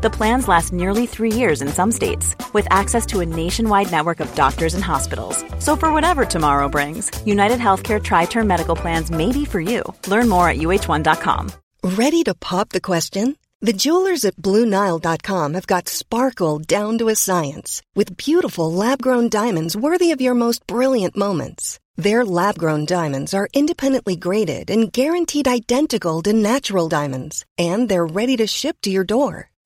The plans last nearly three years in some states, with access to a nationwide network of doctors and hospitals. So, for whatever tomorrow brings, United Healthcare Tri Term Medical Plans may be for you. Learn more at uh1.com. Ready to pop the question? The jewelers at BlueNile.com have got sparkle down to a science with beautiful lab grown diamonds worthy of your most brilliant moments. Their lab grown diamonds are independently graded and guaranteed identical to natural diamonds, and they're ready to ship to your door.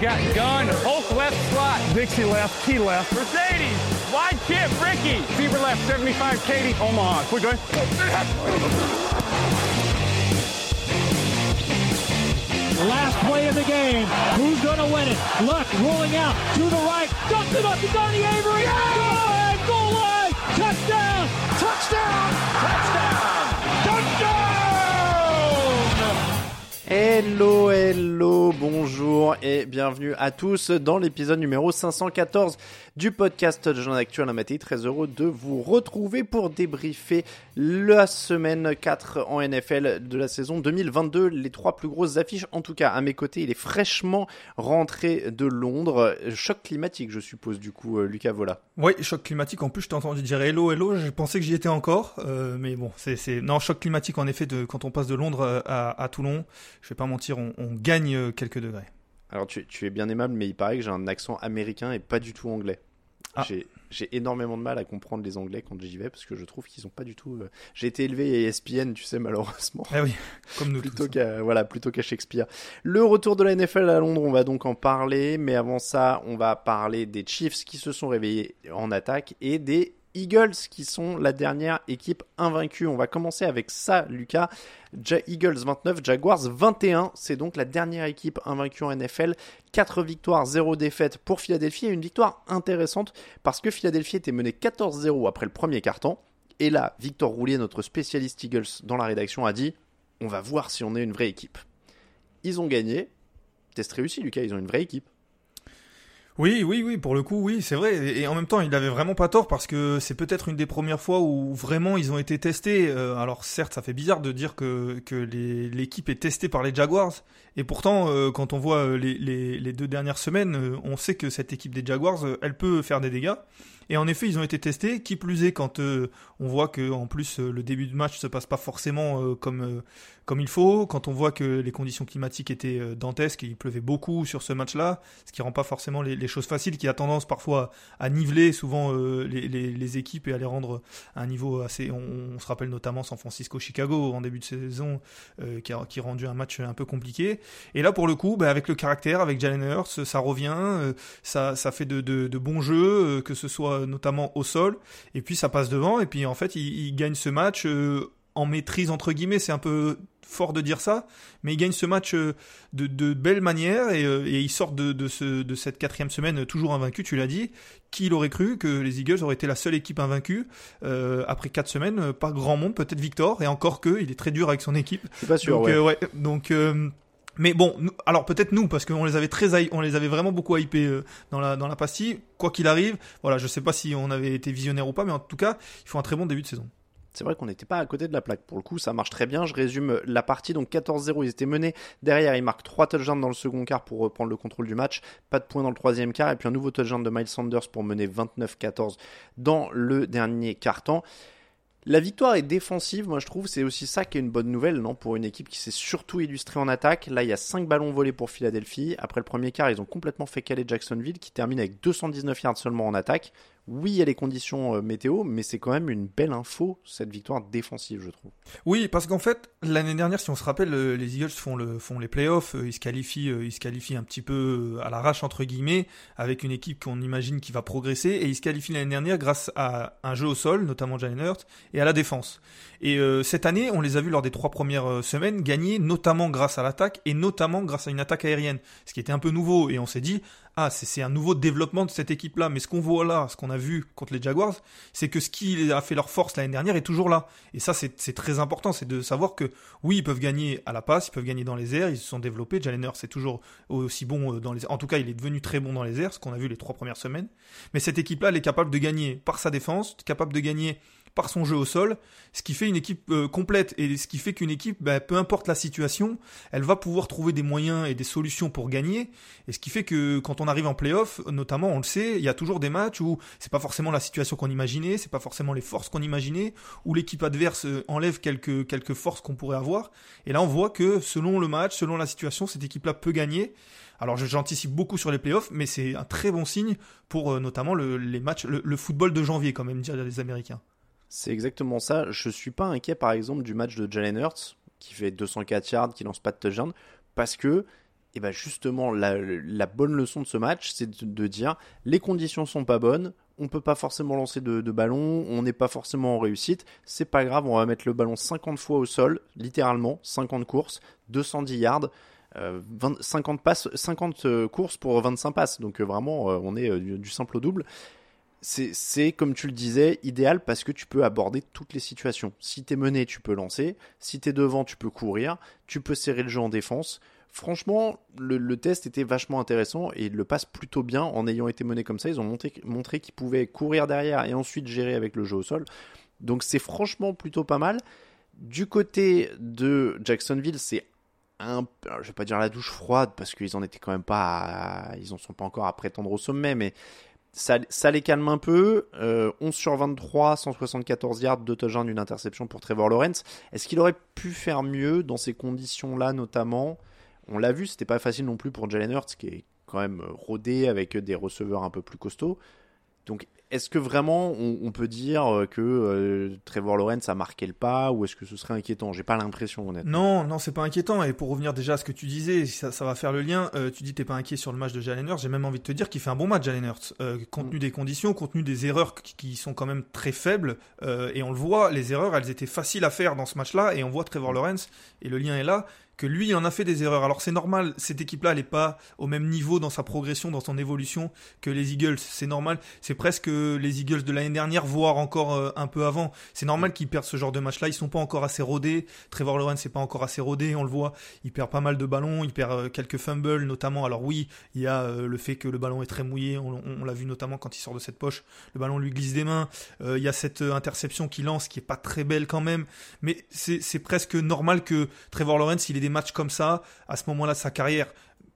Got gun, Hulk left slot. Dixie left, Key left. Mercedes, wide chip, Ricky. Fever left, 75, Katie, Omaha. Quick going. Last play of the game. Who's going to win it? Luck rolling out to the right. Dumps it up to Donnie Avery. Good! Goal line. Touchdown. Hello, hello, bonjour et bienvenue à tous dans l'épisode numéro 514 du podcast de Jean Actuel Maté. Très heureux de vous retrouver pour débriefer la semaine 4 en NFL de la saison 2022. Les trois plus grosses affiches, en tout cas à mes côtés, il est fraîchement rentré de Londres. Choc climatique, je suppose, du coup, euh, Lucas Vola. Oui, choc climatique. En plus, je t'ai entendu dire hello, hello. Je pensais que j'y étais encore, euh, mais bon, c'est, non choc climatique en effet. De quand on passe de Londres euh, à Toulon, je vais pas mentir, on, on gagne euh, quelques degrés. Alors, tu, tu es bien aimable, mais il paraît que j'ai un accent américain et pas du tout anglais. Ah. J'ai, énormément de mal à comprendre les Anglais quand j'y vais parce que je trouve qu'ils ont pas du tout. euh, J'ai été élevé à ESPN, tu sais, malheureusement. Ah oui, comme nous plutôt tous. qu'à voilà plutôt qu'à Shakespeare. Le retour de la NFL à Londres, on va donc en parler, mais avant ça, on va parler des Chiefs qui se sont réveillés en attaque et des Eagles qui sont la dernière équipe invaincue. On va commencer avec ça, Lucas. Ja- Eagles 29, Jaguars 21. C'est donc la dernière équipe invaincue en NFL. 4 victoires, 0 défaite pour Philadelphie et une victoire intéressante parce que Philadelphie était menée 14-0 après le premier quart-temps. Et là, Victor Roulier, notre spécialiste Eagles dans la rédaction, a dit on va voir si on est une vraie équipe. Ils ont gagné. Test réussi, Lucas, ils ont une vraie équipe. Oui, oui, oui, pour le coup, oui, c'est vrai. Et en même temps, il avait vraiment pas tort parce que c'est peut-être une des premières fois où vraiment ils ont été testés. Euh, alors certes, ça fait bizarre de dire que, que l'équipe est testée par les Jaguars. Et pourtant, euh, quand on voit euh, les, les, deux dernières semaines, on sait que cette équipe des Jaguars, elle peut faire des dégâts. Et en effet, ils ont été testés. Qui plus est, quand euh, on voit que en plus euh, le début de match se passe pas forcément euh, comme comme il faut, quand on voit que les conditions climatiques étaient dantesques, et il pleuvait beaucoup sur ce match-là, ce qui rend pas forcément les, choses faciles, qui a tendance parfois à niveler souvent les, les, équipes et à les rendre à un niveau assez. On, se rappelle notamment San Francisco-Chicago en début de saison, qui, a, qui a rendu un match un peu compliqué. Et là, pour le coup, bah, avec le caractère, avec Jalen Hurts, ça revient, ça, ça fait de, de, bons jeux, que ce soit notamment au sol, et puis ça passe devant, et puis en fait, il, il gagne ce match euh, en maîtrise entre guillemets, c'est un peu fort de dire ça, mais il gagne ce match euh, de, de belle manière et, euh, et il sort de, de, ce, de cette quatrième semaine toujours invaincu, tu l'as dit. Qui l'aurait cru que les Eagles auraient été la seule équipe invaincue euh, après quatre semaines euh, Pas grand monde, peut-être Victor, et encore que il est très dur avec son équipe. Je suis pas sûr, donc, ouais. euh, ouais, donc euh, mais bon, alors peut-être nous parce qu'on les avait très, on les avait vraiment beaucoup hypés euh, dans la dans la pastille. Quoi qu'il arrive, voilà, je sais pas si on avait été visionnaire ou pas, mais en tout cas, ils font un très bon début de saison. C'est vrai qu'on n'était pas à côté de la plaque. Pour le coup, ça marche très bien. Je résume la partie. Donc 14-0, ils étaient menés. Derrière, ils marquent 3 touchdowns dans le second quart pour reprendre le contrôle du match. Pas de points dans le troisième quart. Et puis un nouveau touchdown de Miles Sanders pour mener 29-14 dans le dernier quart-temps. La victoire est défensive, moi je trouve, c'est aussi ça qui est une bonne nouvelle, non Pour une équipe qui s'est surtout illustrée en attaque. Là, il y a 5 ballons volés pour Philadelphie. Après le premier quart, ils ont complètement fait caler Jacksonville, qui termine avec 219 yards seulement en attaque. Oui, il y a les conditions euh, météo, mais c'est quand même une belle info, cette victoire défensive, je trouve. Oui, parce qu'en fait, l'année dernière, si on se rappelle, euh, les Eagles font, le, font les playoffs, euh, ils se, qualifient, ils se qualifient un petit peu à l'arrache, entre guillemets, avec une équipe qu'on imagine qui va progresser, et ils se qualifient l'année dernière grâce à un jeu au sol, notamment Jalen Hurts, et à la défense. Et cette année, on les a vus lors des trois premières semaines gagner, notamment grâce à l'attaque, et notamment grâce à une attaque aérienne, ce qui était un peu nouveau, et on s'est dit, ah, c'est un nouveau développement de cette équipe-là. Mais ce qu'on voit là, ce qu'on a vu contre les Jaguars, c'est que ce qui a fait leur force l'année dernière est toujours là. Et ça, c'est très important, c'est de savoir que oui, ils peuvent gagner à la passe, ils peuvent gagner dans les airs, ils se sont développés. Jalen c'est toujours aussi bon euh, dans les En tout cas, il est devenu très bon dans les airs, ce qu'on a vu les trois premières semaines. Mais cette équipe-là, elle est capable de gagner par sa défense, capable de gagner par son jeu au sol, ce qui fait une équipe euh, complète et ce qui fait qu'une équipe, bah, peu importe la situation, elle va pouvoir trouver des moyens et des solutions pour gagner. Et ce qui fait que quand on arrive en playoff, notamment, on le sait, il y a toujours des matchs où c'est pas forcément la situation qu'on imaginait, c'est pas forcément les forces qu'on imaginait, où l'équipe adverse euh, enlève quelques quelques forces qu'on pourrait avoir. Et là, on voit que selon le match, selon la situation, cette équipe-là peut gagner. Alors j'anticipe beaucoup sur les playoffs, mais c'est un très bon signe pour euh, notamment les matchs, le, le, football de janvier quand même, dire les Américains. C'est exactement ça. Je suis pas inquiet, par exemple, du match de Jalen Hurts, qui fait 204 yards, qui lance pas de touchdown, parce que, eh ben justement, la, bonne leçon de ce match, c'est de, dire les conditions sont pas bonnes, on peut pas forcément lancer de, ballon, on n'est pas forcément en réussite, c'est pas grave, on va mettre le ballon 50 fois au sol, littéralement, 50 courses, 210 yards. 50, euh, passes, 50 euh, courses pour 25 passes. Donc euh, vraiment, on est du, simple au double c'est comme tu le disais, idéal parce que tu peux aborder toutes les situations. Si t'es mené, tu peux lancer. Si t'es devant, tu peux courir. Tu peux serrer le jeu en défense. Franchement, le, test était vachement intéressant et il le passe plutôt bien en ayant été mené comme ça. Ils ont montré qu'ils pouvaient courir derrière et ensuite gérer avec le jeu au sol. Donc c'est franchement plutôt pas mal. Du côté de Jacksonville, c'est un, je vais pas dire la douche froide parce qu'ils en étaient quand même pas, ils en sont pas encore à prétendre au sommet, mais ça, les calme un peu. 11 euh, sur 23, 174 yards, 2 touchdowns, une interception pour Trevor Lawrence. Est-ce qu'il aurait pu faire mieux dans ces conditions-là, notamment? On l'a vu, c'était pas facile non plus pour Jalen Hurts, qui est quand même rodé avec des receveurs un peu plus costauds. Donc, est-ce que vraiment on, peut dire euh, que euh, Trevor Lawrence a marqué le pas ou est-ce que ce serait inquiétant? J'ai pas l'impression honnêtement. Non, non, c'est pas inquiétant. Et pour revenir déjà à ce que tu disais, ça, ça va faire le lien. Euh, tu dis t'es pas inquiet sur le match de Jalen Hurts. J'ai même envie de te dire qu'il fait un bon match Jalen Hurts. compte tenu mm. des conditions, compte tenu des erreurs qui, sont quand même très faibles. et on le voit, les erreurs, elles étaient faciles à faire dans ce match-là. Et on voit Trevor Lawrence et le lien est là que lui en a fait des erreurs. Alors c'est normal, cette équipe-là, elle n'est pas au même niveau dans sa progression, dans son évolution que les Eagles. C'est normal, c'est presque les Eagles de l'année dernière, voire encore euh, un peu avant. C'est normal qu'ils perdent ce genre de match-là. Ils sont pas encore assez rodés. Trevor Lawrence n'est pas encore assez rodé, on le voit. Il perd pas mal de ballons, il perd euh, quelques fumbles notamment. Alors oui, il y a euh, le fait que le ballon est très mouillé. On, l'a vu notamment quand il sort de cette poche. Le ballon lui glisse des mains. il y a cette interception qu'il lance qui est pas très belle quand même. Mais c'est presque normal que Trevor Lawrence, il est des matchs comme ça à ce moment-là de sa carrière.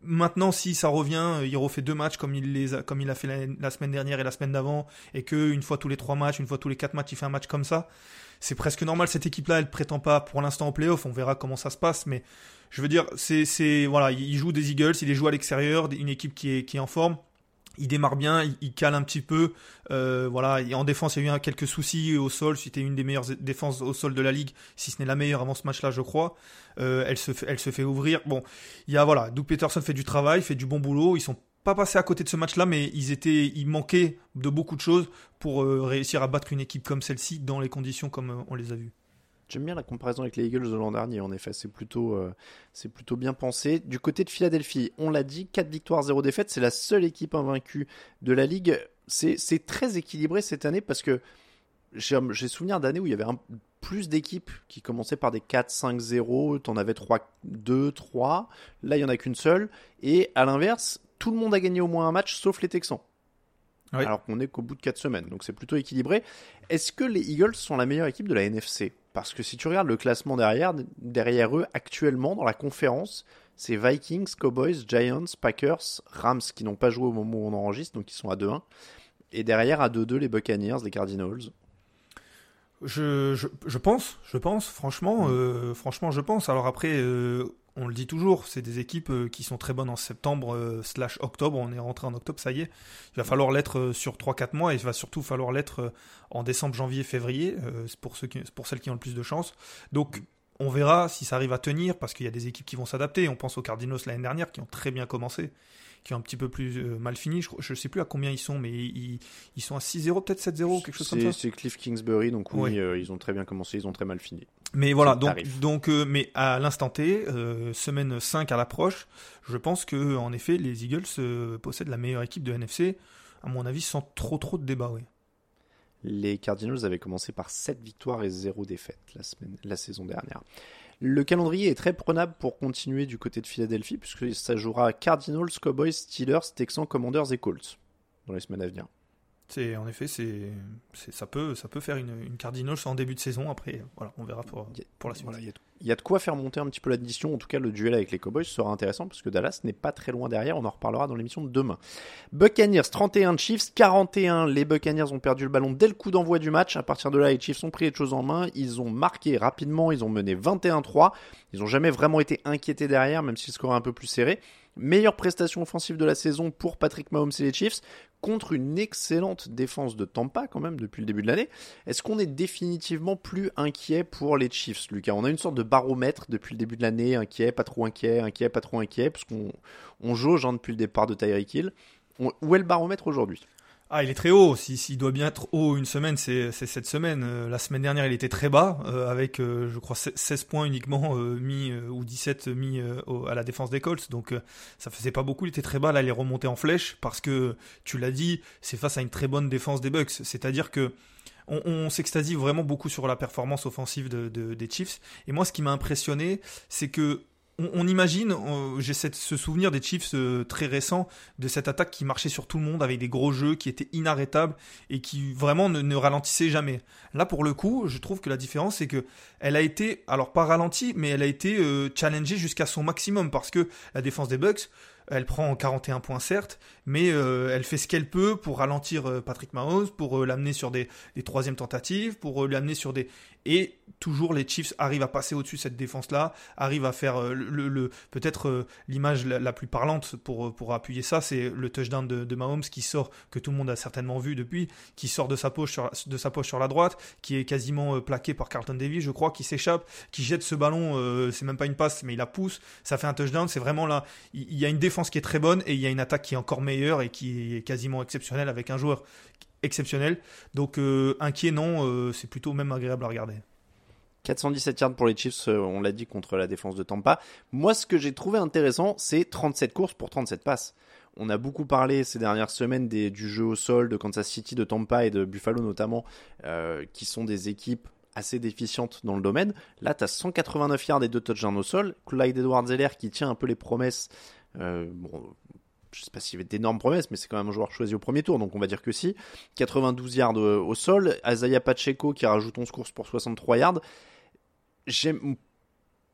Maintenant, si ça revient, il refait deux matchs comme il les a, comme il a fait la, semaine dernière et la semaine d'avant, et que une fois tous les trois matchs, une fois tous les quatre matchs, il fait un match comme ça. C'est presque normal. Cette équipe-là, elle prétend pas pour l'instant au playoff. On verra comment ça se passe, mais je veux dire, c'est, c'est, voilà, il joue des Eagles, il les joue à l'extérieur, une équipe qui est, qui est en forme il démarre bien, il, cale un petit peu. Euh, voilà, en défense, il y a eu quelques soucis au sol. C'était une des meilleures défenses au sol de la ligue, si ce n'est la meilleure avant ce match-là, je crois. Euh, elle se fait, ouvrir. Bon, il y a voilà, Doug Peterson fait du travail, fait du bon boulot. Ils sont pas passés à côté de ce match-là, mais ils étaient, ils manquaient de beaucoup de choses pour euh, réussir à battre une équipe comme celle-ci dans les conditions comme on les a vues. J'aime bien la comparaison avec les Eagles de l'an dernier, en effet, c'est plutôt, euh, c'est plutôt bien pensé. Du côté de Philadelphie, on l'a dit, 4 victoires, 0 défaites, c'est la seule équipe invaincue de la ligue. C'est très équilibré cette année parce que j'ai souvenir d'années où il y avait un, plus d'équipes qui commençaient par des 4, 5, 0, t'en avais 3, 2, 3. Là, il n'y en a qu'une seule. Et à l'inverse, tout le monde a gagné au moins un match sauf les Texans. Alors qu'on est qu'au bout de 4 semaines. Donc c'est plutôt équilibré. Est-ce que les Eagles sont la meilleure équipe de la NFC parce que si tu regardes le classement derrière, derrière eux, actuellement, dans la conférence, c'est Vikings, Cowboys, Giants, Packers, Rams qui n'ont pas joué au moment où on enregistre, donc ils sont à 2-1. Et derrière, à 2-2, les Buccaneers, les Cardinals. Je, je, je, pense, je pense, franchement, euh, franchement, je pense. Alors après, euh, on le dit toujours, c'est des équipes euh, qui sont très bonnes en septembre euh, slash octobre. On est rentré en octobre, ça y est. Il va falloir l'être euh, sur 3-4 mois et il va surtout falloir l'être en décembre, janvier, février, pour, ceux qui, pour celles qui ont le plus de chance. Donc on verra si ça arrive à tenir parce qu'il y a des équipes qui vont s'adapter. On pense aux Cardinals l'année dernière qui ont très bien commencé qui ont un petit peu plus euh, mal fini. Je ne sais plus à combien ils sont, mais ils, ils sont à 6-0, peut-être 7-0, quelque chose comme ça. C'est Cliff Kingsbury, donc oui, euh, ils ont très bien commencé, ils ont très mal fini. Mais voilà, donc, donc euh, mais à l'instant T, semaine 5 à l'approche, je pense que en effet, les Eagles possèdent la meilleure équipe de NFC, à mon avis, sans trop trop de débat, oui. Les Cardinals avaient commencé par 7 victoires et 0 défaites la, semaine, la saison dernière. Le calendrier est très prenable pour continuer du côté de Philadelphie, puisque ça jouera Cardinals, Cowboys, Steelers, Texans, Commanders et Colts dans les semaines à venir. C'est en effet, c'est, ça peut, ça peut faire une, une Cardinals en début de saison. Après, voilà, on verra pour, pour la suite. il y, a de quoi faire monter un petit peu l'addition. En tout cas, le duel avec les Cowboys sera intéressant parce que Dallas n'est pas très loin derrière. On en reparlera dans l'émission de demain. Buccaneers 31, Chiefs 41. Les Buccaneers ont perdu le ballon dès le coup d'envoi du match. À partir de là, les Chiefs ont pris les choses en main. Ils ont marqué rapidement. Ils ont mené 21-3. Ils n'ont jamais vraiment été inquiétés derrière, même si le score est un peu plus serré. Meilleure prestation offensive de la saison pour Patrick Mahomes et les Chiefs contre une excellente défense de Tampa quand même depuis le début de l'année. Est-ce qu'on est définitivement plus inquiet pour les Chiefs, Lucas? On a une sorte de baromètre depuis le début de l'année, inquiet, pas trop inquiet, inquiet, pas trop inquiet, parce qu'on on jauge hein, depuis le départ de Tyreek Hill. où est le baromètre aujourd'hui? Ah, il est très haut. S'il doit bien être haut une semaine, c'est cette semaine. Euh, la semaine dernière, il était très bas, euh, avec, euh, je crois, 16 points uniquement mis, ou 17 mis à la défense des Colts. Donc, ça faisait pas beaucoup. Il était très bas. Là, il est remonté en flèche parce que, tu l'as dit, c'est face à une très bonne défense des Bucks. C'est-à-dire que on, s'extasie vraiment beaucoup sur la performance offensive des Chiefs. Et moi, ce qui m'a impressionné, c'est que on, imagine, j'ai ce souvenir des Chiefs euh, très récents, de cette attaque qui marchait sur tout le monde avec des gros jeux qui étaient inarrêtables et qui vraiment ne, ralentissaient jamais. Là, pour le coup, je trouve que la différence, c'est que elle a été, alors pas ralentie, mais elle a été euh, challengée jusqu'à son maximum parce que la défense des Bucks, elle prend 41 points certes, mais euh, elle fait ce qu'elle peut pour ralentir Patrick Mahomes, pour l'amener sur des, des troisièmes tentatives, pour l'amener sur des et toujours les Chiefs arrivent à passer au-dessus de cette défense-là, arrivent à faire euh, le, peut-être euh, l'image la, plus parlante pour, euh, pour appuyer ça, c'est le touchdown de, Mahomes qui sort, que tout le monde a certainement vu depuis, qui sort de sa poche sur, de sa poche sur la droite, qui est quasiment plaqué par Carlton Davis, je crois, qui s'échappe, qui jette ce ballon, c'est même pas une passe, mais il la pousse, ça fait un touchdown, c'est vraiment là, il y a une défense qui est très bonne et il y a une attaque qui est encore meilleure et qui est quasiment exceptionnelle avec un joueur exceptionnel. Donc euh, inquiet non, euh, c'est plutôt même agréable à regarder. 417 yards pour les Chiefs, euh, on l'a dit, contre la défense de Tampa. Moi, ce que j'ai trouvé intéressant, c'est 37 courses pour 37 passes. On a beaucoup parlé ces dernières semaines des, du jeu au sol de Kansas City, de Tampa et de Buffalo notamment, qui sont des équipes assez déficientes dans le domaine. Là, tu as 189 yards et 2 touchdowns au sol. Clyde Edwards-Zeller qui tient un peu les promesses. Je sais pas s'il y avait d'énormes promesses, mais c'est quand même un joueur choisi au premier tour, donc on va dire que si. 92 yards au sol. Azaya Pacheco qui rajoute 11 courses pour 63 yards. J'aime,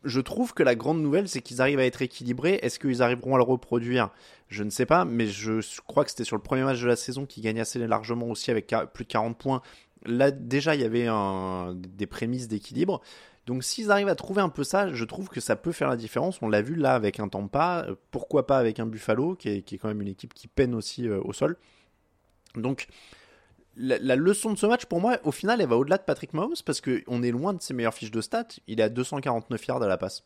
je trouve que la grande nouvelle, c'est qu'ils arrivent à être équilibrés. Est-ce qu'ils arriveront à le reproduire? Je ne sais pas, mais je crois que c'était sur le premier match de la saison qu'ils gagnaient assez largement aussi avec plus de 40 points. Là, déjà, il y avait des prémices d'équilibre. Donc s'ils arrivent à trouver un peu ça, je trouve que ça peut faire la différence. On l'a vu là avec un Tampa, euh, pourquoi pas avec un Buffalo, qui est, quand même une équipe qui peine aussi euh, au sol. Donc la, leçon de ce match, pour moi, au final, elle va au-delà de Patrick Mahomes, parce qu'on est loin de ses meilleures fiches de stats. Il est à 249 yards à la passe.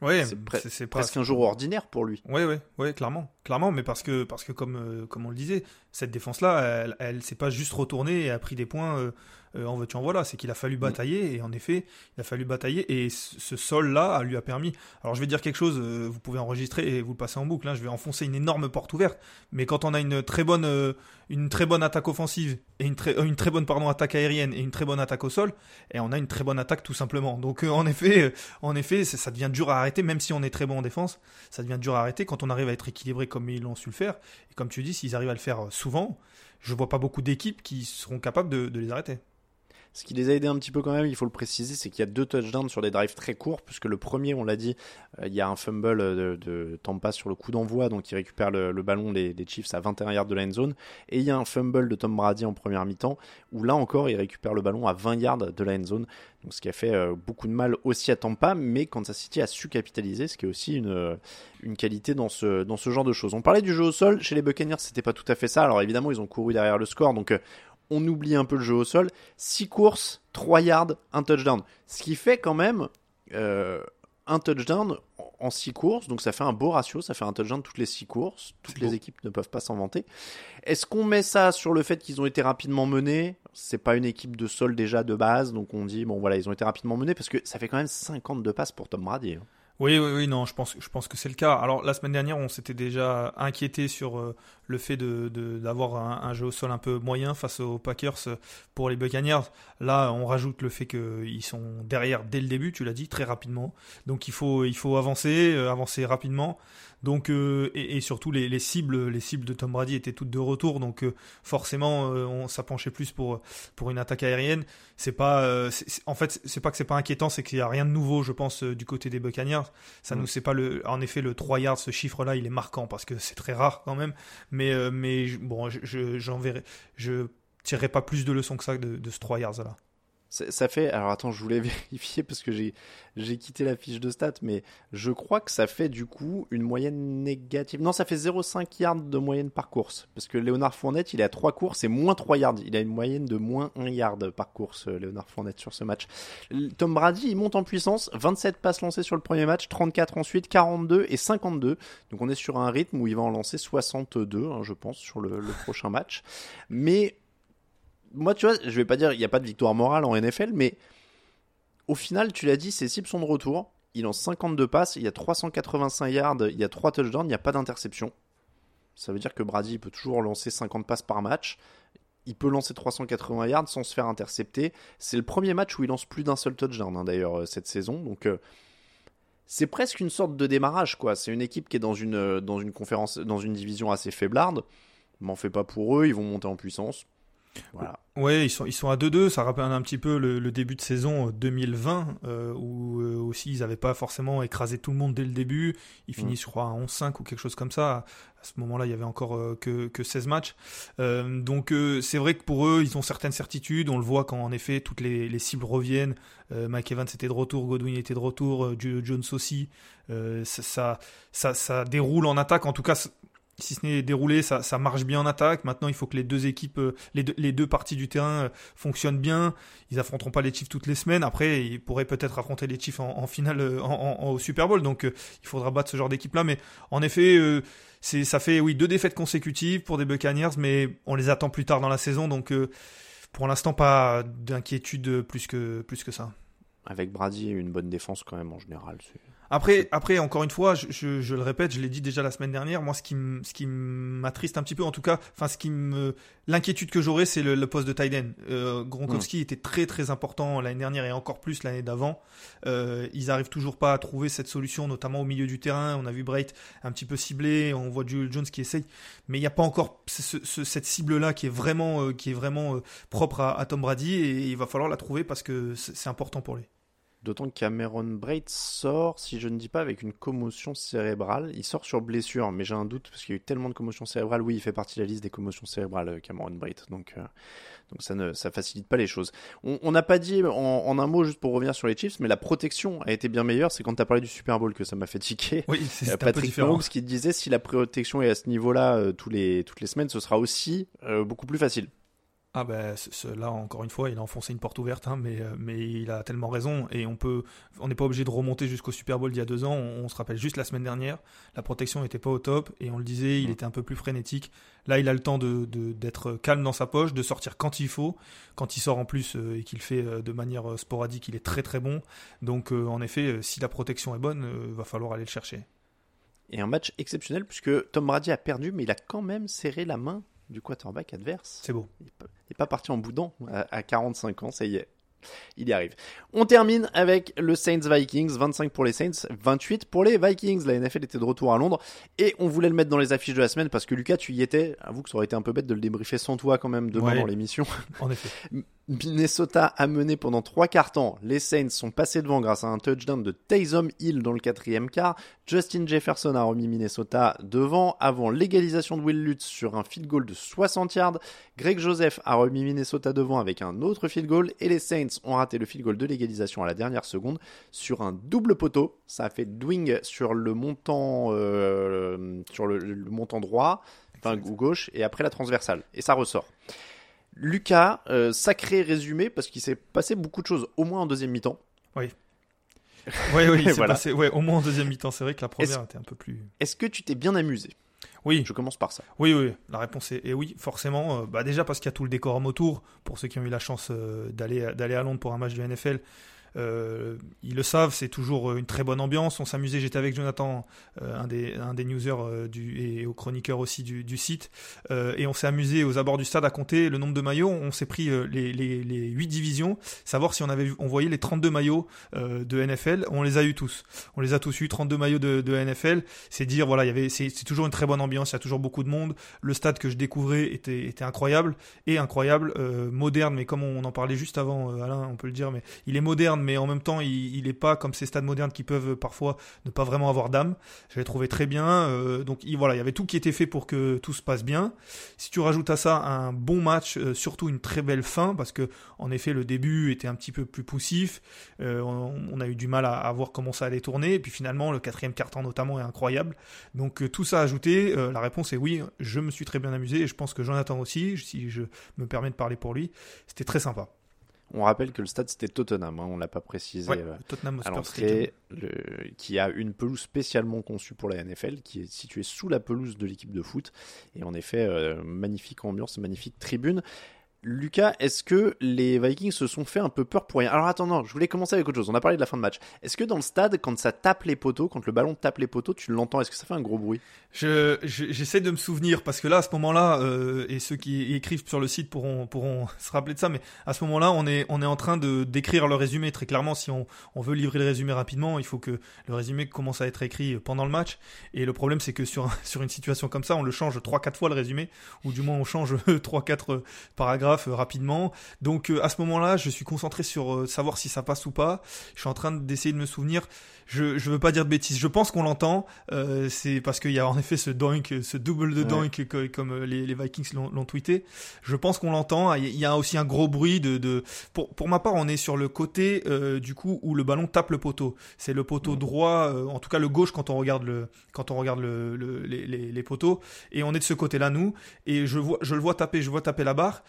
Oui, c'est presque un jour ordinaire pour lui. Oui, oui, oui, clairement, clairement, mais parce que parce que comme euh, comme on le disait, cette défense là, elle, elle s'est pas juste retournée et a pris des points euh, en veux-tu en voilà, c'est qu'il a fallu mm. batailler et en effet, il a fallu batailler et ce sol-là lui a permis. Alors je vais dire quelque chose, euh, vous pouvez enregistrer et vous le passez en boucle. Hein, je vais enfoncer une énorme porte ouverte, mais quand on a une très bonne, euh, une très bonne attaque offensive et une très, une très bonne pardon attaque aérienne et une très bonne attaque au sol, et on a une très bonne attaque tout simplement. Donc en effet, en effet, ça devient dur à arrêter, même si on est très bon en défense, ça devient dur à arrêter quand on arrive à être équilibré comme ils l'ont su le faire. Et comme tu dis, s'ils arrivent à le faire souvent, je vois pas beaucoup d'équipes qui seront capables de les arrêter. Ce qui les a aidés un petit peu quand même, il faut le préciser, c'est qu'il y a deux touchdowns sur des drives très courts, puisque le premier, on l'a dit, euh, il y a un fumble de, de Tampa sur le coup d'envoi, donc il récupère le, ballon, les, Chiefs, à 21 yards de la end zone. Et il y a un fumble de Tom Brady en première mi-temps, où là encore, il récupère le ballon à 20 yards de la end zone. Donc, ce qui a fait euh, beaucoup de mal aussi à Tampa, mais Kansas City a su capitaliser, ce qui est aussi une, euh, qualité dans ce, dans ce genre de choses. On parlait du jeu au sol, chez les Buccaneers, c'était pas tout à fait ça. Alors évidemment, ils ont couru derrière le score, donc on oublie un peu le jeu au sol. 6 courses, 3 yards, un touchdown. Ce qui fait quand même euh, un touchdown en 6 courses, donc ça fait un beau ratio, ça fait un touchdown toutes les 6 courses. Toutes les équipes ne peuvent pas s'en vanter. Est-ce qu'on met ça sur le fait qu'ils ont été rapidement menés? C'est pas une équipe de sol déjà de base, donc on dit, bon voilà, ils ont été rapidement menés parce que ça fait quand même 52 passes pour Tom Brady. Hein. Oui, oui, oui, non, je pense, je pense que c'est le cas. Alors la semaine dernière, on s'était déjà inquiété sur euh, le fait de d'avoir un, jeu au sol un peu moyen face aux Packers euh, pour les Buccaneers. Là, on rajoute le fait qu'ils sont derrière dès le début, tu l'as dit, très rapidement. Donc il faut, il faut avancer, euh, avancer rapidement. Donc euh, et, surtout les, cibles, les cibles de Tom Brady étaient toutes de retour, donc euh, forcément euh, on ça penchait plus pour pour une attaque aérienne. C'est pas, en fait c'est pas que c'est pas inquiétant, c'est qu'il y a rien de nouveau, je pense, du côté des Buccaneers. Ça mm. nous c'est pas le, en effet le 3 yards, ce chiffre-là, il est marquant parce que c'est très rare quand même. Mais mais bon, je j'en verrai, je tirerai pas plus de leçons que ça de, de ce 3 yards là. Ça fait. Alors attends, je voulais vérifier parce que j'ai quitté la fiche de stats, mais je crois que ça fait du coup une moyenne négative. Non, ça fait 0,5 yards de moyenne par course. Parce que Léonard Fournette, il est à 3 courses et moins 3 yards. Il a une moyenne de moins 1 yard par course, euh, Léonard Fournette, sur ce match. Tom Brady, il monte en puissance. 27 passes lancées sur le premier match, 34 ensuite, 42 et 52. Donc on est sur un rythme où il va en lancer 62, hein, je pense, sur le prochain match. Mais moi, tu vois, je vais pas dire il n'y a pas de victoire morale en NFL, mais au final, tu l'as dit, ses cibles sont de retour. Il lance 52 passes, il y a 385 yards, il y a 3 touchdowns, il n'y a pas d'interception. Ça veut dire que Brady peut toujours lancer 50 passes par match. Il peut lancer 380 yards sans se faire intercepter. C'est le premier match où il lance plus d'un seul touchdown, hein, d'ailleurs, euh, cette saison. Donc, euh, c'est presque une sorte de démarrage, quoi. C'est une équipe qui est dans une, euh, dans une conférence, dans une division assez faiblarde. M'en fais pas pour eux, ils vont monter en puissance. Voilà. Ouais, ils sont, ils sont à 2-2. Ça rappelle un petit peu le, début de saison 2020, euh, euh, où euh, aussi ils n'avaient pas forcément écrasé tout le monde dès le début. Ils mm. finissent, je crois, à 11-5 ou quelque chose comme ça. À ce moment-là, il y avait encore que, que 16 matchs. donc c'est vrai que pour eux, ils ont certaines certitudes. On le voit quand en effet toutes les, les cibles reviennent. Mike Evans était de retour, Godwin était de retour, Jones aussi. Ça, ça, ça, ça, déroule en attaque. En tout cas, si ce n'est déroulé, ça, marche bien en attaque. Maintenant, il faut que les deux équipes, euh, les deux, parties du terrain euh, fonctionnent bien. Ils affronteront pas les Chiefs toutes les semaines. Après, ils pourraient peut-être affronter les Chiefs en, finale euh, au Super Bowl. Donc, il faudra battre ce genre d'équipe-là. Mais en effet, ça fait oui deux défaites consécutives pour des Buccaneers, mais on les attend plus tard dans la saison. Donc, pour l'instant, pas d'inquiétude plus que plus que ça. Avec Brady, une bonne défense quand même en général. Après, après, encore une fois, je, je, le répète, je l'ai dit déjà la semaine dernière. Moi, ce qui, ce qui m'attriste un petit peu, en tout cas, enfin, ce qui me, l'inquiétude que j'aurais, c'est le, poste de Tyden. Euh, Gronkowski était très très important l'année dernière et encore plus l'année d'avant. Euh, ils arrivent toujours pas à trouver cette solution, notamment au milieu du terrain. On a vu Bright un petit peu ciblé, on voit Jules Jones qui essaye, mais il n'y a pas encore cette cible là qui est vraiment, euh, qui est vraiment euh, propre à, à Tom Brady et il va falloir la trouver parce que c'est important pour lui. D'autant que Cameron Braid sort, si je ne dis pas, avec une commotion cérébrale. Il sort sur blessure, mais j'ai un doute parce qu'il y a eu tellement de commotions cérébrales. Oui, il fait partie de la liste des commotions cérébrales, euh, Cameron Braid. Donc, euh, donc ça ne ça facilite pas les choses. On n'a pas dit en, un mot, juste pour revenir sur les Chiefs, mais la protection a été bien meilleure. C'est quand tu as parlé du Super Bowl que ça m'a fait tiquer. Oui, c'est euh, Patrick Mahomes qui disait si la protection est à ce niveau-là tous les, toutes les semaines, ce sera aussi beaucoup plus facile. Ah ben là encore une fois il a enfoncé une porte ouverte hein, mais, euh, mais il a tellement raison et on peut on n'est pas obligé de remonter jusqu'au Super Bowl d'il y a deux ans. On, se rappelle juste la semaine dernière la protection n'était pas au top et on le disait il était un peu plus frénétique. Là il a le temps de d'être calme dans sa poche de sortir quand il faut quand il sort en plus euh, et qu'il fait euh, de manière sporadique il est très très bon. Donc en effet si la protection est bonne va falloir aller le chercher. Et un match exceptionnel puisque Tom Brady a perdu mais il a quand même serré la main du quarterback adverse. C'est beau. Il n'est pas parti en boudin à, 45 ans, ça y est. Il y arrive. On termine avec le Saints Vikings, 25 pour les Saints, 28 pour les Vikings. La NFL était de retour à Londres et on voulait le mettre dans les affiches de la semaine parce que Lucas, tu y étais. Avoue que ça aurait été un peu bête de le débriefer sans toi quand même demain dans l'émission. En effet. Minnesota a mené pendant trois quarts temps. Les Saints sont passés devant grâce à un touchdown de Taysom Hill dans le quatrième quart. Justin Jefferson a remis Minnesota devant avant l'égalisation de Will Lutz sur un field goal de 60 yards. Greg Joseph a remis Minnesota devant avec un autre field goal et les Saints ont raté le field goal de l'égalisation à la dernière seconde sur un double poteau. Ça a fait dwing sur le montant, euh, sur le, le montant droit, enfin ou gauche et après la transversale et ça ressort. Lucas, euh, sacré résumé parce qu'il s'est passé beaucoup de choses, au moins en deuxième mi-temps. Oui. Oui, oui, il s'est Voilà. passé, ouais, au moins en deuxième mi-temps. C'est vrai que la première était un peu plus. Est-ce que tu t'es bien amusé? Oui, Je commence par ça. oui, oui. La réponse est, et oui, forcément. euh, bah déjà parce qu'il y a tout le décorum autour. Pour ceux qui ont eu la chance euh, d'aller d'aller à Londres pour un match de NFL, euh, ils le savent, c'est toujours euh, une très bonne ambiance. On s'amusait. J'étais avec Jonathan, euh, un des newsers et au chroniqueur aussi du, site, et on s'est amusé aux abords du stade à compter le nombre de maillots. On s'est pris les les les huit divisions, savoir si on avait on voyait les 32 maillots de NFL. On les a eu tous. On les a tous eu 32 maillots de, NFL. C'est dire voilà, c'est toujours une très bonne ambiance. Il y a toujours beaucoup de monde. Le stade que je découvrais était incroyable et incroyable, moderne. Mais comme on en parlait juste avant, Alain, on peut le dire, mais il est moderne, mais en même temps, il, il est pas comme ces stades modernes qui peuvent euh, parfois ne pas vraiment avoir d'âme. Je l'ai trouvé très bien. euh, donc il, voilà, il y avait tout qui était fait pour que tout se passe bien. Si tu rajoutes à ça un bon match, euh, surtout une très belle fin, parce que en effet le début était un petit peu plus poussif. On, a eu du mal à, voir comment ça allait tourner. Et puis finalement, le quatrième quart-temps notamment est incroyable. Donc tout ça ajouté, la réponse est oui. Je me suis très bien amusé et je pense que Jonathan aussi, si je me permets de parler pour lui, c'était très sympa. On rappelle que le stade c'était Tottenham, hein, on l'a pas précisé Ouais, euh, Tottenham à l'entrée, le- qui a une pelouse spécialement conçue pour la NFL, qui est située sous la pelouse de l'équipe de foot. Et en effet, euh, magnifique ambiance, magnifique tribune. Lucas, est-ce que les Vikings se sont fait un peu peur pour rien? Alors attends, je voulais commencer avec autre chose. On a parlé de la fin de match. Est-ce que dans le stade, quand ça tape les poteaux, quand le ballon tape les poteaux, tu l'entends? Est-ce que ça fait un gros bruit? Je, je- j'essaie de me souvenir parce que là, à ce moment-là, euh, et ceux qui écrivent sur le site pourront, pourront se rappeler de ça, mais à ce moment-là, on est, on est en train de d'écrire le résumé très clairement. Si on, on veut livrer le résumé rapidement, il faut que le résumé commence à être écrit pendant le match. Et le problème, c'est que sur, sur une situation comme ça, on le change trois, quatre fois le résumé, ou du moins on change trois, quatre paragraphes euh, rapidement. Donc euh, à ce moment-là, je suis concentré sur euh, savoir si ça passe ou pas. Je suis en train d'essayer de me souvenir. Je, je veux pas dire de bêtises. Je pense qu'on l'entend. C'est parce qu'il y a en effet ce doink, ce double de Ouais. doink que- comme les, les Vikings l'ont l'ont tweeté. Je pense qu'on l'entend. Il y a aussi un gros bruit de, de... Pour, pour ma part, on est sur le côté euh, du coup où le ballon tape le poteau. C'est le poteau droit, euh, en tout cas le gauche quand on regarde le quand on regarde le, le- les, les, les poteaux. Et on est de ce côté-là nous. Et je vois je le vois taper, je vois taper la barre.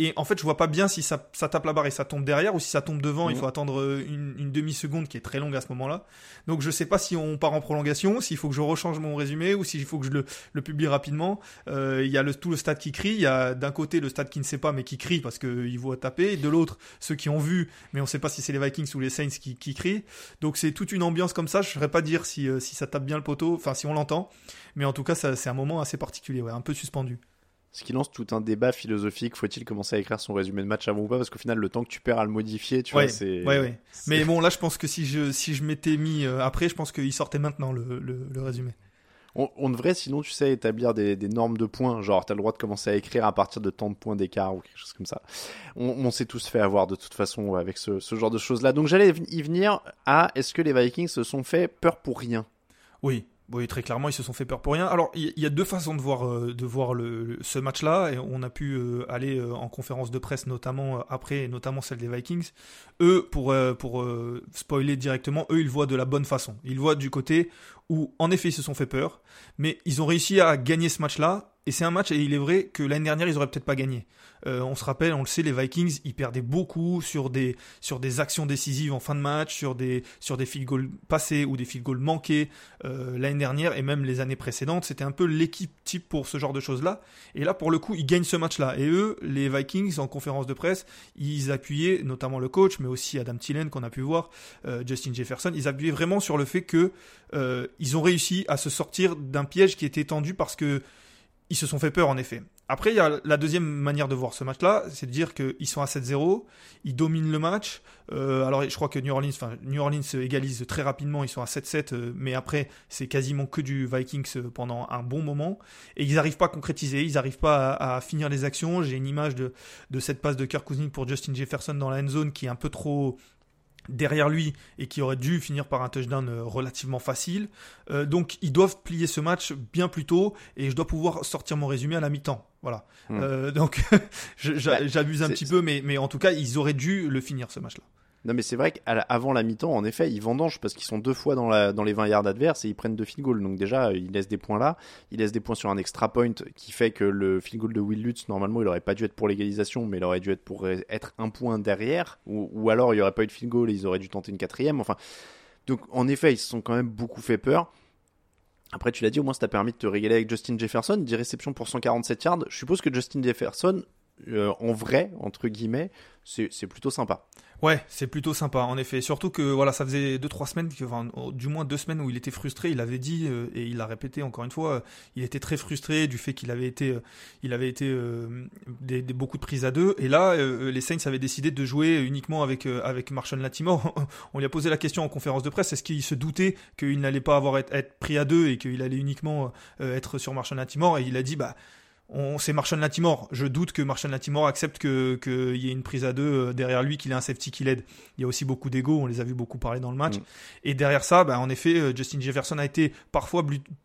Et en fait, je vois pas bien si ça, ça tape la barre et ça tombe derrière ou si ça tombe devant. Il faut attendre euh, une, une demi-seconde qui est très longue à ce moment-là. Donc je sais pas si on part en prolongation, s'il faut que je rechange mon résumé ou s'il faut que je le, le publie rapidement. Euh, Il y a le, tout le stade qui crie. Il y a d'un côté le stade qui ne sait pas mais qui crie parce qu'il voit taper. Et de l'autre, ceux qui ont vu mais on sait pas si c'est les Vikings ou les Saints qui, qui crient. Donc c'est toute une ambiance comme ça. Je saurais pas dire si, euh, si ça tape bien le poteau, enfin si on l'entend. Mais en tout cas, c'est un moment assez particulier, ouais, un peu suspendu. Ce qui lance tout un débat philosophique. Faut-il commencer à écrire son résumé de match avant ou pas? Parce qu'au final, le temps que tu perds à le modifier, tu Ouais, vois, c'est. ouais, ouais. Mais bon, là, je pense que si je, si je m'étais mis euh, après, je pense qu'il sortait maintenant le, le, le résumé. On, on devrait, sinon, tu sais, établir des, des normes de points. Genre, t'as le droit de commencer à écrire à partir de tant de points d'écart ou quelque chose comme ça. On, on s'est tous fait avoir de toute façon avec ce, ce genre de choses-là. Donc, j'allais y venir à est-ce que les Vikings se sont fait peur pour rien? Oui, oui, très clairement, ils se sont fait peur pour rien. Alors, il y, a deux façons de voir, euh, de voir le, ce match-là, on a pu euh, aller euh, en conférence de presse, notamment après, et notamment celle des Vikings. Eux, pour, pour spoiler directement, eux, ils voient de la bonne façon. Ils voient du côté où, en effet, ils se sont fait peur, mais ils ont réussi à gagner ce match-là, et c'est un match, et il est vrai que l'année dernière, ils auraient peut-être pas gagné. Euh, on se rappelle, on le sait, les Vikings, ils perdaient beaucoup sur des, sur des actions décisives en fin de match, sur des, sur des field goals passés ou des field goals manqués euh, l'année dernière et même les années précédentes. C'était un peu l'équipe type pour ce genre de choses-là. Et là, pour le coup, ils gagnent ce match-là. Et eux, les Vikings, en conférence de presse, ils appuyaient, notamment le coach, mais aussi Adam Thielen qu'on a pu voir, euh, Justin Jefferson, ils appuyaient vraiment sur le fait que euh, ils ont réussi à se sortir d'un piège qui était tendu parce que ils se sont fait peur en effet. après, il y a la deuxième manière de voir ce match-là, c'est de dire qu'ils sont à 7-0, ils dominent le match. Euh, alors, je crois que New Orleans, enfin, New Orleans égalise très rapidement, ils sont à 7-7, euh, mais après, c'est quasiment que du Vikings euh, pendant un bon moment. Et ils n'arrivent pas à concrétiser, ils n'arrivent pas à, finir les actions. J'ai une image de, cette passe de Kirk Cousins pour Justin Jefferson dans la end zone qui est un peu trop derrière lui et qui aurait dû finir par un touchdown euh, relativement facile. Euh, donc ils doivent plier ce match bien plus tôt et je dois pouvoir sortir mon résumé à la mi-temps. Voilà. Hmm. Euh, donc bah, j'abuse un petit peu, mais, mais en tout cas ils auraient dû le finir ce match-là. Non, mais c'est vrai qu'avant la mi-temps, en effet, ils vendangent parce qu'ils sont deux fois dans, les 20 yards adverses et ils prennent deux field goals. Donc, déjà, ils laissent des points là. Ils laissent des points sur un extra point qui fait que le field goal de Will Lutz, normalement, il aurait pas dû être pour l'égalisation, mais il aurait dû être pour être un point derrière. Ou, alors, il n'y aurait pas eu de field goal et ils auraient dû tenter une quatrième. Enfin, donc, en effet, ils se sont quand même beaucoup fait peur. Après, tu l'as dit, au moins, ça t'a permis de te régaler avec Justin Jefferson. 10 réceptions pour 147 yards. Je suppose que Justin Jefferson, euh, en vrai, entre guillemets, c'est plutôt sympa. Ouais, c'est plutôt sympa, en effet. Surtout que voilà, ça faisait 2-3 semaines, enfin, du moins deux semaines où il était frustré. Il avait dit euh, et il l'a répété encore une fois, euh, il était très frustré du fait qu'il avait été, euh, il avait été des, beaucoup de prises à deux. Et là, les Saints avaient décidé de jouer uniquement avec avec Marshall Latimore. On lui a posé la question en conférence de presse est-ce qu'il se doutait qu'il n'allait pas avoir être, pris à deux et qu'il allait uniquement être sur Marshall Latimore Et il a dit bah on c'est Marshall Latimore. Je doute que Marshall Latimore accepte qu'il que y ait une prise à deux euh, derrière lui, qu'il ait un safety qui l'aide. Il y a aussi beaucoup d'ego, on les a vu beaucoup parler dans le match. Mm. Et derrière ça, bah, en effet, euh, Justin Jefferson a été parfois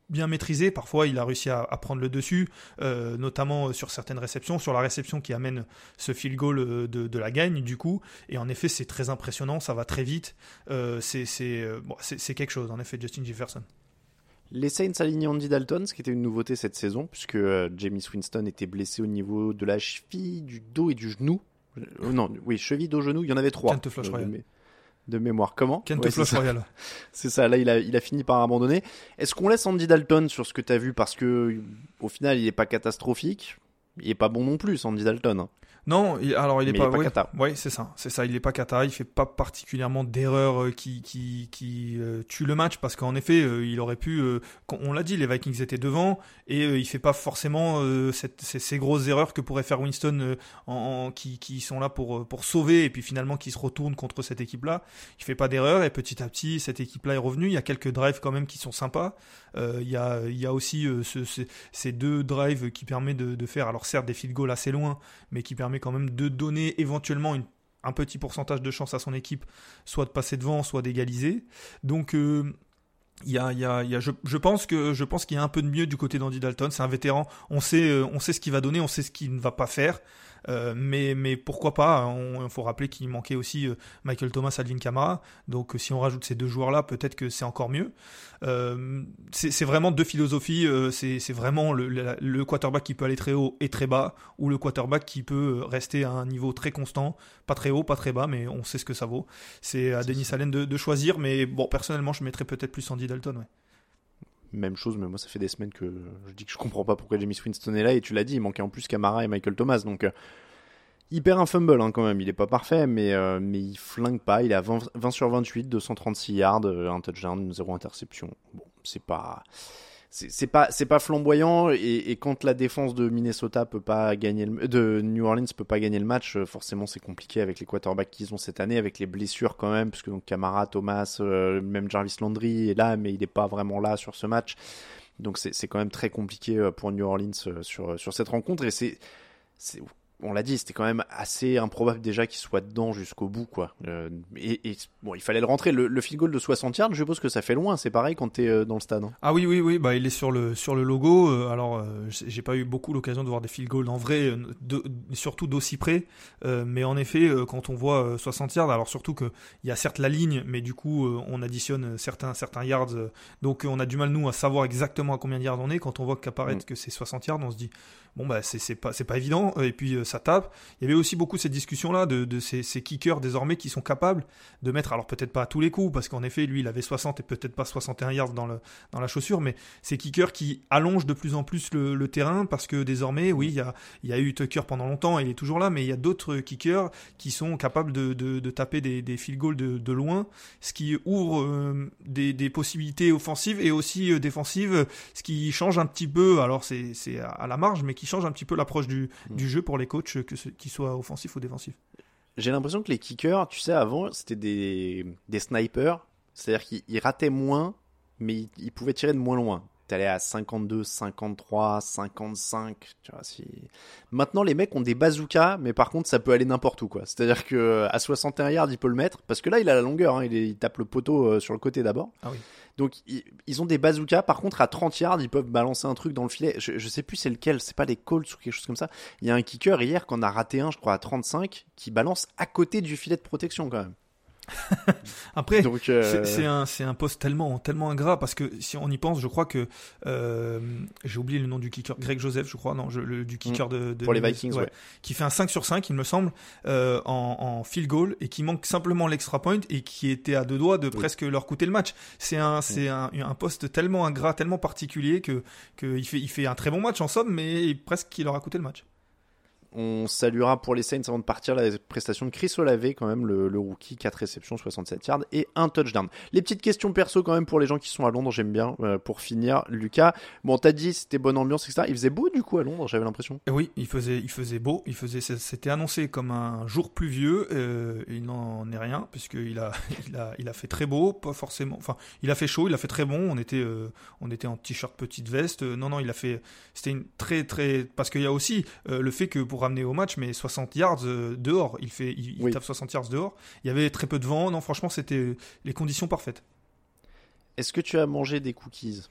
bien maîtrisé, parfois il a réussi à, prendre le dessus, euh, notamment sur certaines réceptions, sur la réception qui amène ce field goal de, la gagne du coup. Et en effet, c'est très impressionnant, ça va très vite. c'est bon, quelque chose, en effet, Justin Jefferson. Les Saints alignent Andy Dalton, ce qui était une nouveauté cette saison, puisque euh, Jamie Winston était blessé au niveau de la cheville, du dos et du genou. Euh, non, oui, cheville, dos, genou, il y en avait trois. Kent Flush Royal. De, mémoire. Comment? Kent Flush Royal. C'est ça, là, il a, il a fini par abandonner. Est-ce qu'on laisse Andy Dalton sur ce que tu as vu? Parce que, au final, il n'est pas catastrophique. Il n'est pas bon non plus, Andy Dalton. Non, alors il est pas, il kata. Oui, c'est ça, c'est ça. Il est pas kata. Il fait pas particulièrement d'erreurs euh, qui qui qui euh, tuent le match parce qu'en effet, euh, il aurait pu. on l'a dit, les Vikings étaient devant et il fait pas forcément cette, ces, grosses erreurs que pourrait faire Winston en, qui qui sont là pour pour sauver et puis finalement qui se retourne contre cette équipe-là. Il fait pas d'erreurs et petit à petit cette équipe-là est revenue. Il y a quelques drives quand même qui sont sympas. il y a il y a aussi ce, ces deux drives qui permettent de, de faire alors certes des field goals assez loin, mais qui permettent quand même de donner éventuellement un petit pourcentage de chance à son équipe, soit de passer devant, soit d'égaliser. Donc euh, y y a je, pense que je pense qu'il y a un peu de mieux du côté d'Andy Dalton. C'est un vétéran. On sait, euh, on sait ce qu'il va donner, on sait ce qu'il ne va pas faire. Euh, mais, mais pourquoi pas Il faut rappeler qu'il manquait aussi euh, Michael Thomas, Alvin Kamara. Donc si on rajoute ces deux joueurs-là, peut-être que c'est encore mieux. Euh, c'est vraiment deux philosophies. c'est vraiment le, le, quarterback qui peut aller très haut et très bas, ou le quarterback qui peut rester à un niveau très constant, pas très haut, pas très bas, mais on sait ce que ça vaut. C'est à Denis Allen de, de, choisir. Mais bon, personnellement, je mettrais peut-être plus Andy Dalton. Ouais même chose, mais moi ça fait des semaines que je dis que je comprends pas pourquoi Jamie Winston est là, et tu l'as dit, il manquait en plus Camara et Michael Thomas, donc euh, il perd un fumble hein, quand même, il est pas parfait, mais, euh, mais il flingue pas, il est à 20, sur 28, 236 yards, euh, un touchdown, zéro interception. Bon, c'est pas c'est pas c'est pas flamboyant et, quand la défense de Minnesota peut pas gagner de New Orleans peut pas gagner le match euh, forcément c'est compliqué avec les quarterbacks qu'ils ont cette année avec les blessures quand même puisque donc Camara Thomas euh, même Jarvis Landry est là mais il n'est pas vraiment là sur ce match. Donc c'est quand même très compliqué euh, pour New Orleans sur sur cette rencontre. Et c'est on l'a dit, c'était quand même assez improbable déjà qu'il soit dedans jusqu'au bout, quoi. Euh, et, bon, il fallait le rentrer. Le, le field goal de 60 yards, je suppose que ça fait loin. C'est pareil quand t'es euh, dans le stade. Hein. Ah oui, oui, oui. Bah, il est sur le sur le logo. Euh, alors, j'ai pas eu beaucoup l'occasion de voir des field goals en vrai, surtout d'aussi près. mais en effet, quand on voit 60 yards, alors surtout que il y a certes la ligne, mais du coup, on additionne certains certains yards. donc, on a du mal nous à savoir exactement à combien de yards on est. Quand on voit qu'apparaître mm. que c'est 60 yards, on se dit bon bah c'est pas c'est pas évident. Et puis ça tape. Il y avait aussi beaucoup cette discussion-là de, de ces, kickers désormais qui sont capables de mettre, alors peut-être pas à tous les coups, parce qu'en effet, lui, il avait 60 et peut-être pas 61 yards dans, le, dans la chaussure, mais ces kickers qui allongent de plus en plus le, terrain, parce que désormais, oui, il y a, il y a eu Tucker pendant longtemps, il est toujours là, mais il y a d'autres kickers qui sont capables de, de, de taper des, des field goals de, loin, ce qui ouvre euh, des, des, possibilités offensives et aussi euh, défensives, ce qui change un petit peu, alors c'est à la marge, mais qui change un petit peu l'approche du, mm. du jeu pour les coachs, que qu'ils soient offensifs ou défensifs. J'ai l'impression que les kickers, tu sais, avant, c'était des, des snipers, c'est-à-dire qu'ils rataient moins, mais ils, ils pouvaient tirer de moins loin t'allais à 52, 53, 55. Tu vois, si... Maintenant, les mecs ont des bazookas, mais par contre, ça peut aller n'importe où, quoi. C'est-à-dire que à 61 yards, il peut le mettre, parce que là, il a la longueur, hein, il, tape le poteau euh, sur le côté d'abord. Ah oui. Donc, ils, ont des bazookas. Par contre, à 30 yards, ils peuvent balancer un truc dans le filet. Je, sais plus c'est lequel, c'est pas des Colts ou quelque chose comme ça. Il y a un kicker hier qu'on a raté un, je crois, à 35, qui balance à côté du filet de protection, quand même. Après, euh, c'est un, un poste tellement, tellement ingrat parce que si on y pense, je crois que euh, j'ai oublié le nom du kicker, Greg Joseph, je crois, non, le, du kicker de, pour les Vikings, ouais, qui fait un 5 sur 5, il me semble, euh, en, en, field goal et qui manque simplement l'extra point et qui était à deux doigts de presque leur coûter le match. C'est un, c'est un, un, poste tellement ingrat, tellement particulier que, que il fait, il fait un très bon match en somme, mais presque qu'il leur a coûté le match. On saluera pour les Saints avant de partir la prestation de Chris Olave, quand même, le, rookie, 4 réceptions, 67 yards et un touchdown. Les petites questions perso, quand même, pour les gens qui sont à Londres, j'aime bien. Euh, pour finir, Lucas, bon, t'as dit c'était bonne ambiance, etc. Il faisait beau, du coup, à Londres, j'avais l'impression. Eh oui, il faisait, il faisait beau. Il faisait, c'était annoncé comme un jour pluvieux. Euh, il n'en est rien, puisqu'il a, il a, il a fait très beau, pas forcément. Enfin, il a fait chaud, il a fait très bon. On était, euh, on était en t-shirt, petite veste. Non, non, il a fait. C'était une très, très. Parce qu'il y a aussi le fait que pour ramener au match, mais 60 yards euh, dehors. Il, fait, il, tape 60 yards dehors. Il y avait très peu de vent. Non, franchement, c'était les conditions parfaites. Est-ce que tu as mangé des cookies?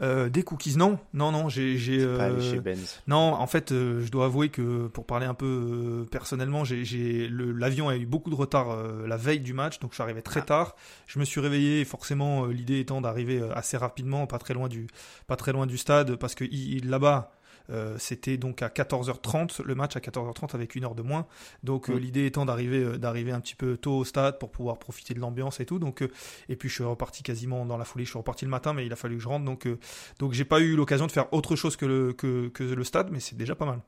Euh, des cookies, non, non, non, j'ai, j'ai, euh, non, en fait, je dois avouer que pour parler un peu personnellement, j'ai, j'ai l'avion a eu beaucoup de retard la veille du match, donc j'arrivais très ah. tard. Je me suis réveillé, forcément, l'idée étant d'arriver assez rapidement, pas très loin du, pas très loin du stade, parce que là-bas, euh, c'était donc à 14h30, le match à 14h30 avec une heure de moins. Donc euh, mm. l'idée étant d'arriver euh, d'arriver un petit peu tôt au stade pour pouvoir profiter de l'ambiance et tout. Donc et puis je suis reparti quasiment dans la foulée. Je suis reparti le matin, mais il a fallu que je rentre. Donc donc j'ai pas eu l'occasion de faire autre chose que le que, que le stade, mais c'est déjà pas mal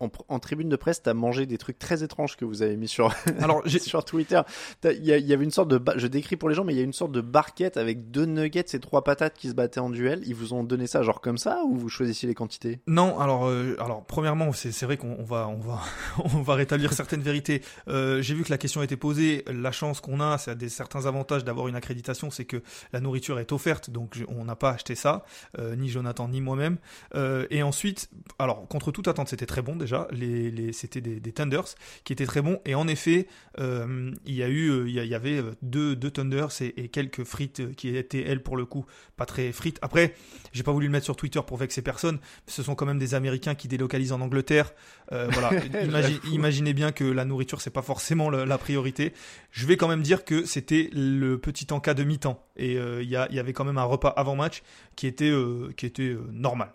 en, tribune de presse, tu as mangé des trucs très étranges que vous avez mis sur, Alors, sur Twitter. Il y, avait une sorte de, je décris pour les gens, mais il y a une sorte de barquette avec deux nuggets et trois patates qui se battaient en duel. Ils vous ont donné ça genre comme ça ou vous choisissiez les quantités? Non, alors, euh, alors premièrement, c'est vrai qu'on va, on va, on va rétablir certaines vérités. Euh, J'ai vu que la question a été posée. La chance qu'on a, c'est des certains avantages d'avoir une accréditation, c'est que la nourriture est offerte, donc on n'a pas acheté ça, euh, ni Jonathan ni moi-même. Euh, et ensuite, alors contre toute attente, c'était très bon déjà les, c'était des, des, Thunders qui étaient très bons. Et en effet, euh, il y a eu, euh, il y, avait euh, deux, deux Thunders et, quelques frites qui étaient elles pour le coup pas très frites. Après, j'ai pas voulu le mettre sur Twitter pour vexer personne. Ce sont quand même des Américains qui délocalisent en Angleterre. voilà, imaginez bien que la nourriture c'est pas forcément la, priorité. Je vais quand même dire que c'était le petit encas de mi-temps et il y, y, avait quand même un repas avant match qui était qui était normal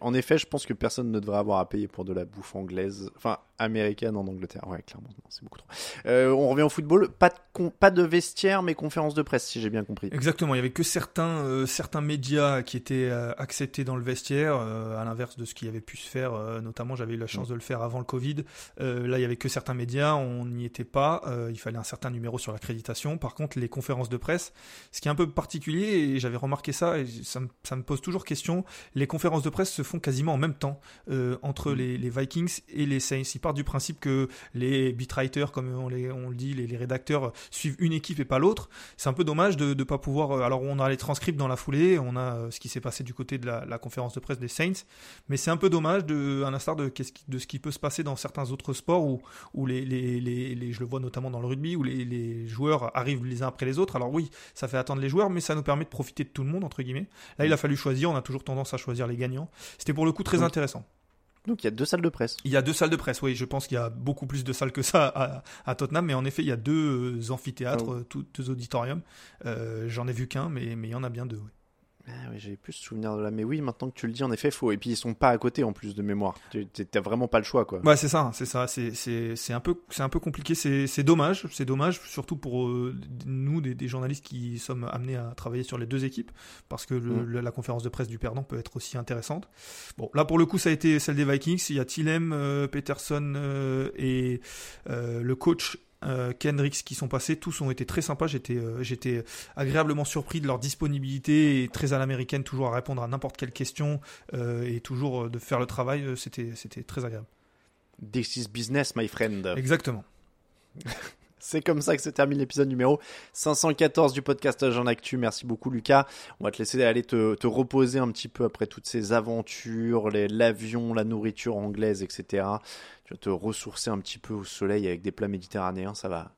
en effet, je pense que personne ne devrait avoir à payer pour de la bouffe anglaise, américaine en Angleterre. Ouais, clairement, c'est beaucoup trop. Euh, on revient au football. Pas de, pas de vestiaire, mais conférence de presse, si j'ai bien compris. Exactement. Il y avait que certains, euh, certains médias qui étaient euh, acceptés dans le vestiaire, à l'inverse de ce qui avait pu se faire. notamment, j'avais eu la chance mm. de le faire avant le Covid. là, il y avait que certains médias, on n'y était pas. il fallait un certain numéro sur l'accréditation. Par contre, les conférences de presse, ce qui est un peu particulier, et j'avais remarqué ça, et ça me, ça me pose toujours question les conférences de presse se font quasiment en même temps entre mm. les, Vikings et les Saints. Ils du principe que les beatwriters, comme on, les, on le dit, les, rédacteurs suivent une équipe et pas l'autre. C'est un peu dommage de ne pas pouvoir. Euh, alors on a les transcripts dans la foulée, on a euh, ce qui s'est passé du côté de la, conférence de presse des Saints, mais c'est un peu dommage de, à l'instar de, de ce qui peut se passer dans certains autres sports où, où les, les, les, je le vois notamment dans le rugby où les joueurs arrivent les uns après les autres. Alors oui, ça fait attendre les joueurs, mais ça nous permet de profiter de tout le monde entre guillemets. Là, il a fallu choisir. On a toujours tendance à choisir les gagnants. C'était pour le coup très intéressant. Donc il y a deux salles de presse. Il y a deux salles de presse, oui. Je pense qu'il y a beaucoup plus de salles que ça à, Tottenham, mais en effet, il y a deux amphithéâtres, ah deux auditoriums. Euh, j'en ai vu qu'un, mais, mais il y en a bien deux. Ah oui, j'avais plus souvenir de là. Mais oui, maintenant que tu le dis, en effet, faux. Et puis ils sont pas à côté en plus de mémoire. Tu- T'as vraiment pas le choix, quoi. Ouais, c'est ça, c'est ça, c'est un peu c'est un peu compliqué, c'est dommage, c'est dommage surtout pour euh, nous des, des journalistes qui sommes amenés à travailler sur les deux équipes parce que le- Mm. la conférence de presse du perdant peut être aussi intéressante. Bon, là pour le coup, ça a été celle des Vikings, il y a Tillem, euh, Peterson euh, et le coach euh, Kendricks qui sont passés, tous ont été très sympas. J'étais, euh, j'étais agréablement surpris de leur disponibilité et très à l'américaine, toujours à répondre à n'importe quelle question euh, et toujours de faire le travail. C'était, c'était très agréable. This is business, my friend. Exactement. C'est comme ça que se termine l'épisode numéro 514 du podcast Agent Actu. Merci beaucoup Lucas. On va te laisser aller te, te reposer un petit peu après toutes ces aventures, l'avion, la nourriture anglaise, etc. Tu vas te ressourcer un petit peu au soleil avec des plats méditerranéens. Ça va,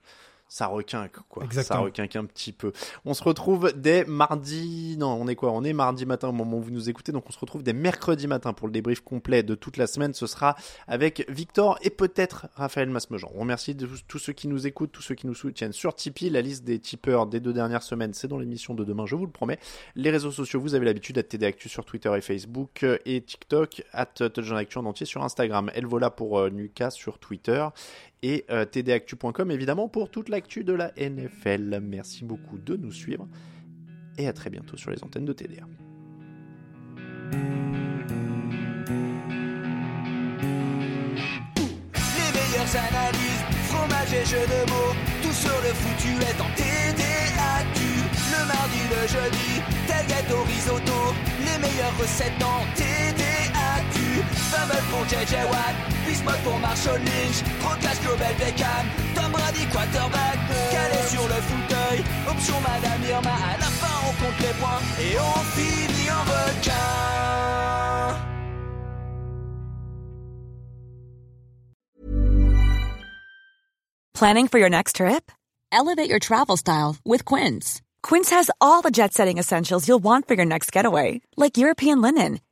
ça requinque quoi. Exactement. Ça requinque un petit peu. On se retrouve dès mardi. Non, on est quoi? On est mardi matin au moment où vous nous écoutez. Donc on se retrouve dès mercredi matin pour le débrief complet de toute la semaine. Ce sera avec Victor et peut-être Raphaël Masmejean. On remercie tous- ceux qui nous écoutent, tous ceux qui nous soutiennent sur Tipeee. La liste des tipeurs des deux dernières semaines, c'est dans l'émission de demain, je vous le promets. Les réseaux sociaux, vous avez l'habitude à TD Actu sur Twitter et Facebook euh, et TikTok, at Touchdown Actu en entier sur Instagram. Elvola pour euh, Lucas sur Twitter et euh, tdactu.com évidemment pour toute l'actu de la NFL. Merci beaucoup de nous suivre et à très bientôt sur les antennes de TDA. Les meilleures analyses, fromage et jeux de mots, tout sur le foutu est en TDAQ. Le mardi, le jeudi, tel gâteau risotto, les meilleures recettes en TDAQ. Fumble pour JJ Watt, Bismuth pour Marshall Lynch, Proclash Global Beckham, Tom Brady quarterback, calé sur le fauteuil, option Madame Irma, à la fin on compte les points et on finit en requin. Planning for your next trip? Elevate your travel style with Quince. Quince has all the jet setting essentials you'll want for your next getaway, like European linen,